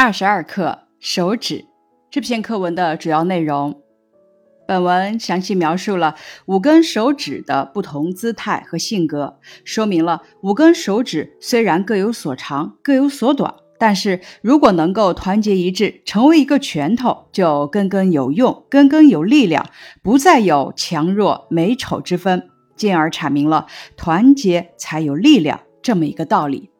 二十二课手指这篇课文的主要内容。本文详细描述了五根手指的不同姿态和性格，说明了五根手指虽然各有所长、各有所短，但是如果能够团结一致，成为一个拳头，就根根有用，根根有力量，不再有强弱美丑之分，进而阐明了团结才有力量这么一个道理。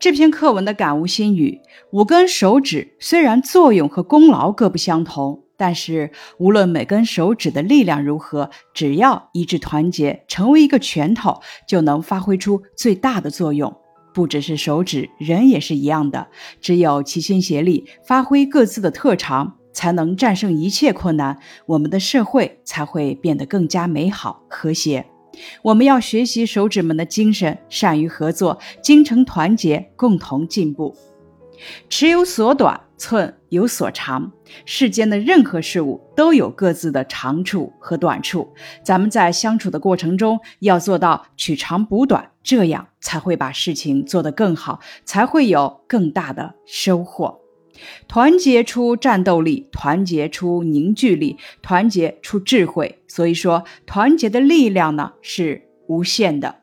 这篇课文的感悟心语：五根手指虽然作用和功劳各不相同，但是无论每根手指的力量如何，只要一致团结，成为一个拳头，就能发挥出最大的作用。不只是手指，人也是一样的。只有齐心协力，发挥各自的特长，才能战胜一切困难，我们的社会才会变得更加美好和谐。我们要学习手指们的精神，善于合作，精诚团结，共同进步。尺有所短，寸有所长。世间的任何事物都有各自的长处和短处，咱们在相处的过程中要做到取长补短，这样才会把事情做得更好，才会有更大的收获。团结出战斗力，团结出凝聚力，团结出智慧。所以说，团结的力量呢是无限的。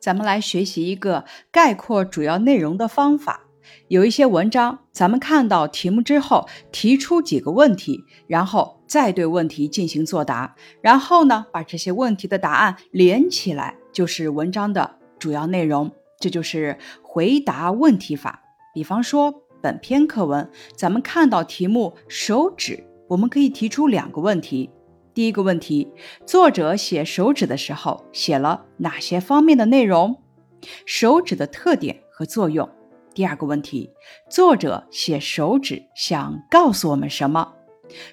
咱们来学习一个概括主要内容的方法。有一些文章，咱们看到题目之后，提出几个问题，然后再对问题进行作答，然后呢，把这些问题的答案连起来，就是文章的主要内容。这就是回答问题法。比方说，本篇课文，咱们看到题目“手指”，我们可以提出两个问题。第一个问题，作者写手指的时候写了哪些方面的内容？手指的特点和作用。第二个问题，作者写手指想告诉我们什么？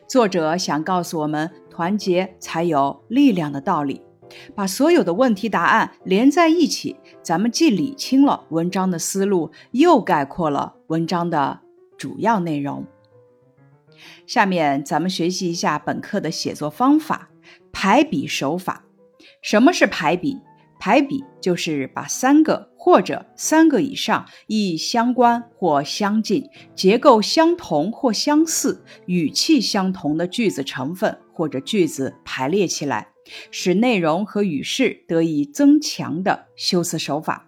作者想告诉我们，团结才有力量的道理。把所有的问题答案连在一起，咱们既理清了文章的思路，又概括了文章的主要内容。下面咱们学习一下本课的写作方法——排比手法。什么是排比？排比就是把三个或者三个以上意义相关或相近、结构相同或相似、语气相同的句子成分或者句子排列起来。使内容和语势得以增强的修辞手法。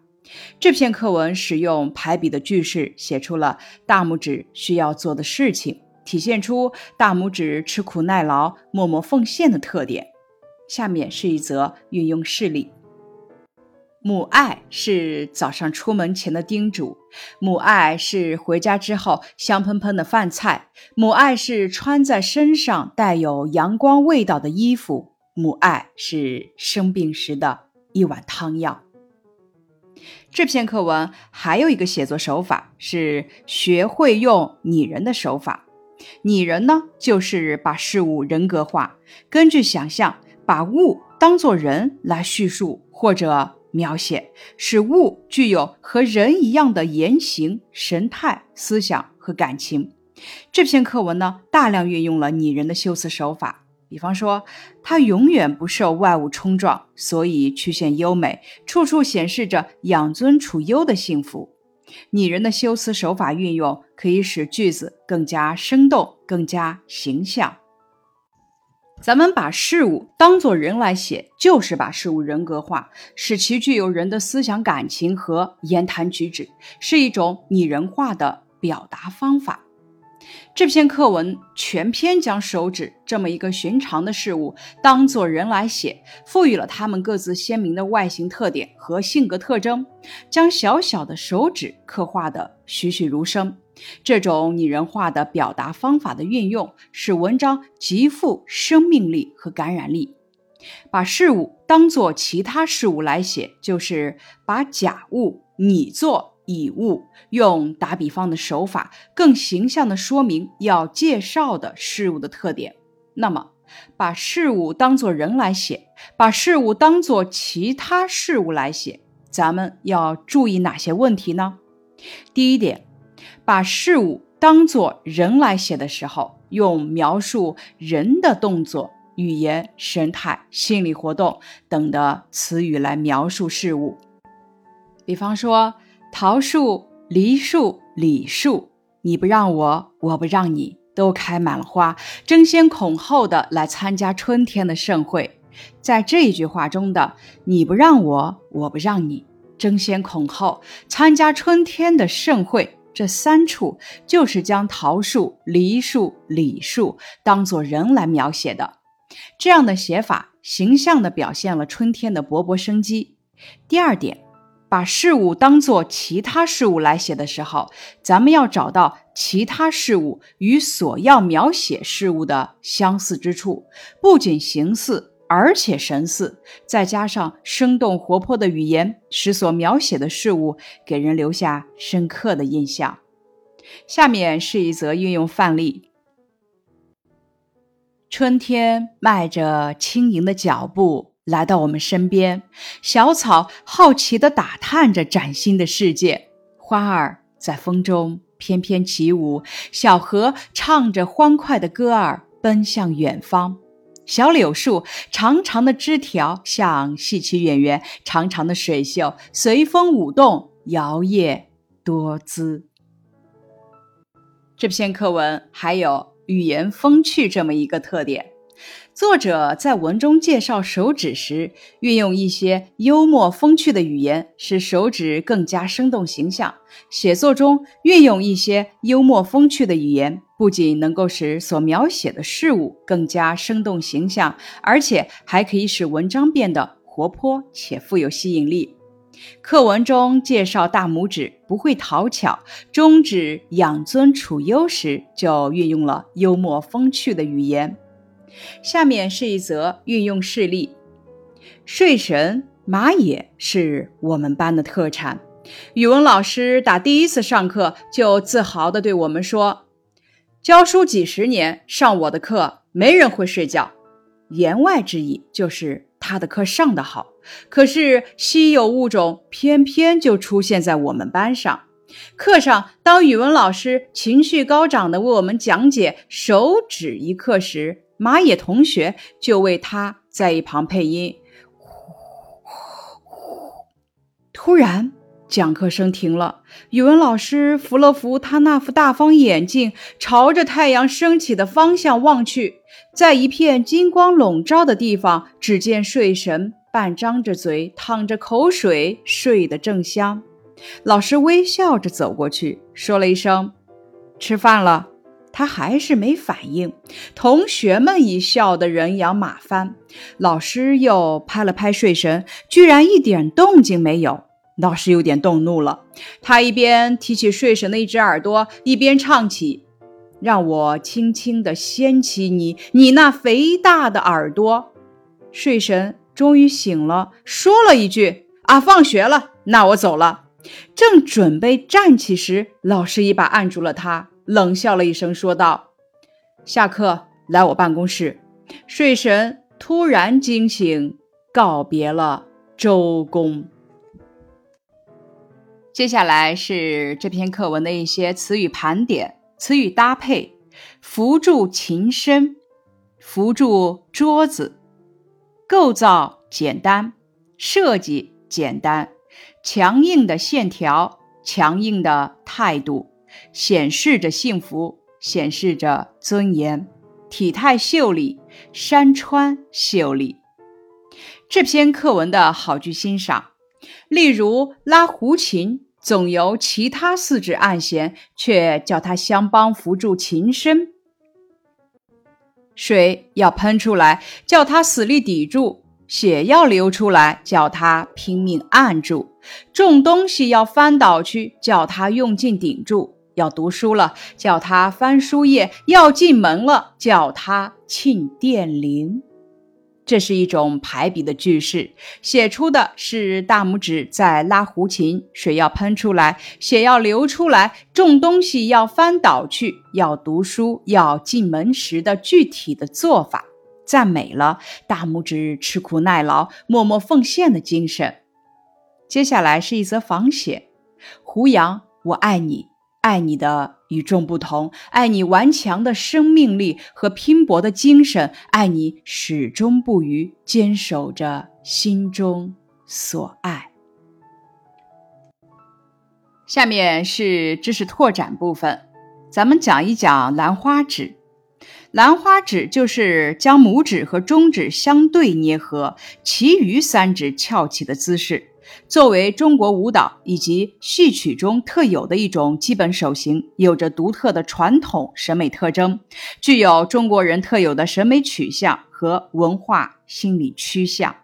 这篇课文使用排比的句式，写出了大拇指需要做的事情，体现出大拇指吃苦耐劳、默默奉献的特点。下面是一则运用事例：母爱是早上出门前的叮嘱，母爱是回家之后香喷喷的饭菜，母爱是穿在身上带有阳光味道的衣服。母爱是生病时的一碗汤药。这篇课文还有一个写作手法是学会用拟人的手法。拟人呢，就是把事物人格化，根据想象，把物当作人来叙述或者描写，使物具有和人一样的言行、神态、思想和感情。这篇课文呢，大量运用了拟人的修辞手法。比方说，它永远不受外物冲撞，所以曲线优美，处处显示着养尊处优的幸福。拟人的修辞手法运用，可以使句子更加生动、更加形象。咱们把事物当作人来写，就是把事物人格化，使其具有人的思想、感情和言谈举止，是一种拟人化的表达方法。这篇课文全篇将手指这么一个寻常的事物当作人来写，赋予了它们各自鲜明的外形特点和性格特征，将小小的手指刻画的栩栩如生。这种拟人化的表达方法的运用，使文章极富生命力和感染力。把事物当作其他事物来写，就是把假物拟作。以物用打比方的手法，更形象地说明要介绍的事物的特点。那么，把事物当作人来写，把事物当作其他事物来写，咱们要注意哪些问题呢？第一点，把事物当作人来写的时候，用描述人的动作、语言、神态、心理活动等的词语来描述事物，比方说。桃树、梨树、李树，你不让我，我不让你，都开满了花，争先恐后的来参加春天的盛会。在这一句话中的“你不让我，我不让你”，争先恐后参加春天的盛会，这三处就是将桃树、梨树、李树当作人来描写的。这样的写法，形象地表现了春天的勃勃生机。第二点，把事物当作其他事物来写的时候，咱们要找到其他事物与所要描写事物的相似之处，不仅形似，而且神似，再加上生动活泼的语言，使所描写的事物给人留下深刻的印象。下面是一则运用范例。春天迈着轻盈的脚步来到我们身边，小草好奇地打探着崭新的世界，花儿在风中翩翩起舞，小河唱着欢快的歌儿奔向远方，小柳树长长的枝条像戏曲演员，长长的水袖随风舞动，摇曳多姿。这篇课文还有。语言风趣这么一个特点，作者在文中介绍手指时，运用一些幽默风趣的语言，使手指更加生动形象。写作中运用一些幽默风趣的语言，不仅能够使所描写的事物更加生动形象，而且还可以使文章变得活泼且富有吸引力。课文中介绍大拇指不会讨巧，中指养尊处优时，就运用了幽默风趣的语言。下面是一则运用事例：睡神马也是我们班的特产。语文老师打第一次上课就自豪地对我们说：“教书几十年，上我的课没人会睡觉。”言外之意就是他的课上得好。可是稀有物种偏偏就出现在我们班上。课上，当语文老师情绪高涨地为我们讲解手指一课时，马野同学就为他在一旁配音。突然，讲课声停了，语文老师扶了扶他那副大方眼镜，朝着太阳升起的方向望去，在一片金光笼罩的地方，只见睡神。半张着嘴，淌着口水，睡得正香。老师微笑着走过去，说了一声：“吃饭了。”他还是没反应。同学们已笑得人仰马翻。老师又拍了拍睡神，居然一点动静没有。老师有点动怒了，他一边提起睡神的一只耳朵，一边唱起：“让我轻轻地掀起你，你那肥大的耳朵。”睡神。终于醒了，说了一句：“啊，放学了，那我走了。”正准备站起时，老师一把按住了他，冷笑了一声，说道：“下课来我办公室。”睡神突然惊醒，告别了周公。接下来是这篇课文的一些词语盘点、词语搭配：扶助琴身，扶助桌子。构造简单，设计简单，强硬的线条，强硬的态度，显示着幸福，显示着尊严，体态秀丽，山川秀丽。这篇课文的好句欣赏，例如拉胡琴，总由其他四指按弦，却叫他相帮扶住琴身。水要喷出来，叫他死力抵住；血要流出来，叫他拼命按住；重东西要翻倒去，叫他用劲顶住；要读书了，叫他翻书页；要进门了，叫他庆殿铃。这是一种排比的句式，写出的是大拇指在拉胡琴，水要喷出来，血要流出来，重东西要翻倒去，要读书，要进门时的具体的做法，赞美了大拇指吃苦耐劳、默默奉献的精神。接下来是一则仿写：胡杨，我爱你。爱你的与众不同，爱你顽强的生命力和拼搏的精神，爱你始终不渝坚守着心中所爱。下面是知识拓展部分，咱们讲一讲兰花指。兰花指就是将拇指和中指相对捏合，其余三指翘起的姿势。作为中国舞蹈以及戏曲中特有的一种基本手型，有着独特的传统审美特征，具有中国人特有的审美取向和文化心理趋向。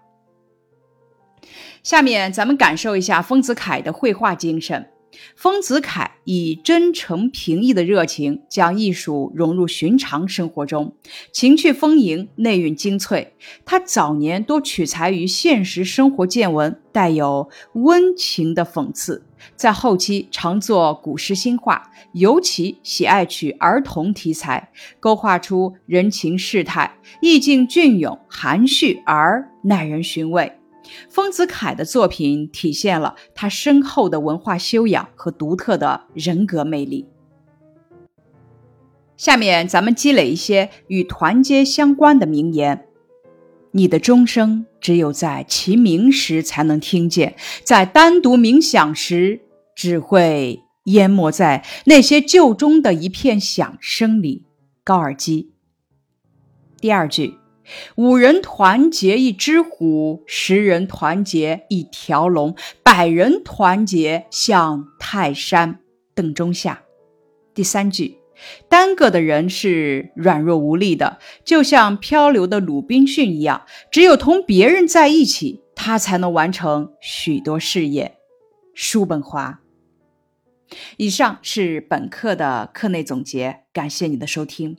下面咱们感受一下丰子恺的绘画精神。丰子恺以真诚平易的热情，将艺术融入寻常生活中，情趣丰盈，内蕴精粹。他早年多取材于现实生活见闻，带有温情的讽刺；在后期常作古诗新画，尤其喜爱取儿童题材，勾画出人情世态，意境隽永，含蓄而耐人寻味。丰子恺的作品体现了他深厚的文化修养和独特的人格魅力。下面咱们积累一些与团结相关的名言：你的钟声只有在齐鸣时才能听见，在单独冥想时只会淹没在那些旧钟的一片响声里。高尔基。第二句。五人团结一只虎，十人团结一条龙，百人团结像泰山。邓中夏。第三句，单个的人是软弱无力的，就像漂流的鲁滨逊一样，只有同别人在一起，他才能完成许多事业。叔本华。以上是本课的课内总结，感谢你的收听。